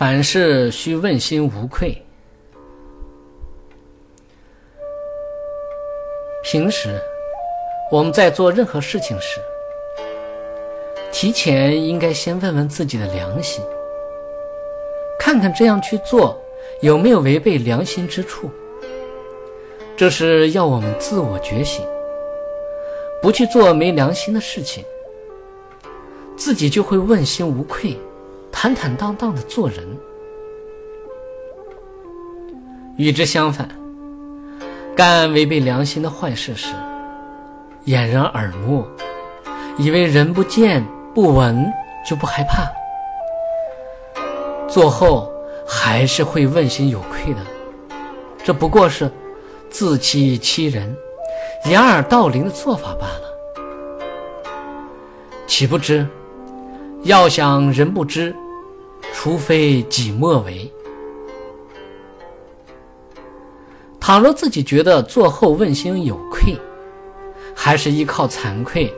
凡事须问心无愧。平时我们在做任何事情时，提前应该先问问自己的良心，看看这样去做有没有违背良心之处。这是要我们自我觉醒，不去做没良心的事情，自己就会问心无愧。坦坦荡荡的做人，与之相反，干违背良心的坏事时，掩人耳目，以为人不见不闻就不害怕，做后还是会问心有愧的。这不过是自欺欺人、掩耳盗铃的做法罢了。岂不知，要想人不知。除非己莫为。倘若自己觉得做后问心有愧，还是依靠惭愧，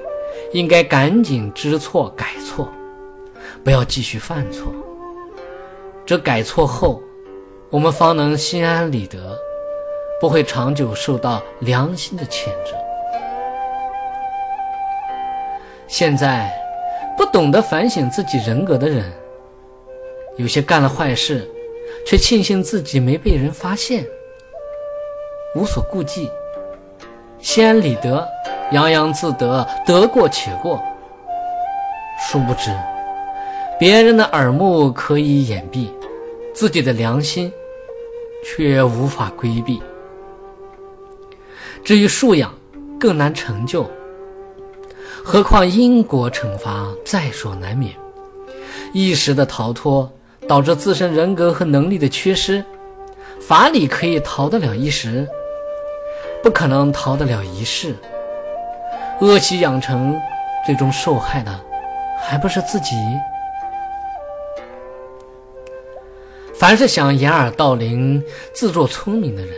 应该赶紧知错改错，不要继续犯错。这改错后，我们方能心安理得，不会长久受到良心的谴责。现在不懂得反省自己人格的人。有些干了坏事，却庆幸自己没被人发现，无所顾忌，心安理得，洋洋自得，得过且过。殊不知，别人的耳目可以掩蔽，自己的良心却无法规避。至于素养，更难成就，何况因果惩罚在所难免，一时的逃脱。导致自身人格和能力的缺失，法理可以逃得了一时，不可能逃得了一世。恶习养成，最终受害的还不是自己？凡是想掩耳盗铃、自作聪明的人，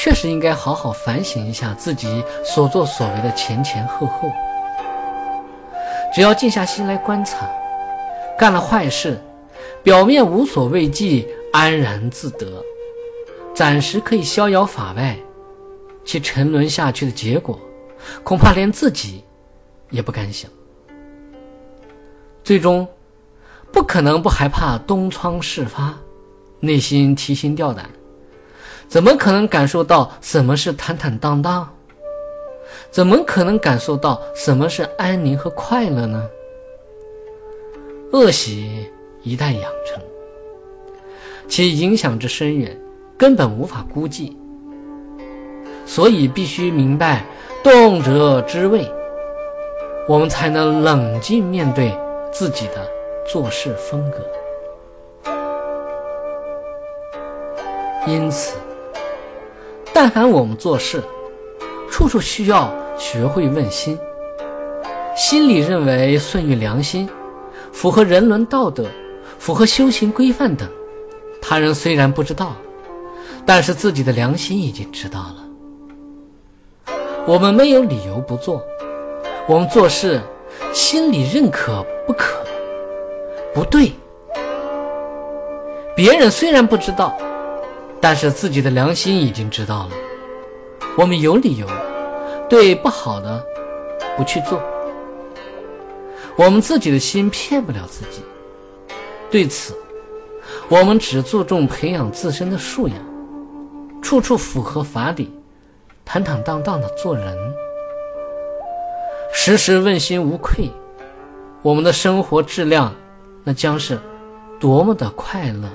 确实应该好好反省一下自己所作所为的前前后后。只要静下心来观察，干了坏事。表面无所畏惧，安然自得，暂时可以逍遥法外，其沉沦下去的结果，恐怕连自己也不敢想。最终，不可能不害怕东窗事发，内心提心吊胆，怎么可能感受到什么是坦坦荡荡？怎么可能感受到什么是安宁和快乐呢？恶习。一旦养成，其影响之深远，根本无法估计。所以必须明白动辄之味，我们才能冷静面对自己的做事风格。因此，但凡我们做事，处处需要学会问心，心里认为顺于良心，符合人伦道德。符合修行规范等，他人虽然不知道，但是自己的良心已经知道了。我们没有理由不做，我们做事心里认可不可不对。别人虽然不知道，但是自己的良心已经知道了。我们有理由对不好的不去做，我们自己的心骗不了自己。对此，我们只注重培养自身的素养，处处符合法理，坦坦荡荡的做人，时时问心无愧，我们的生活质量那将是多么的快乐。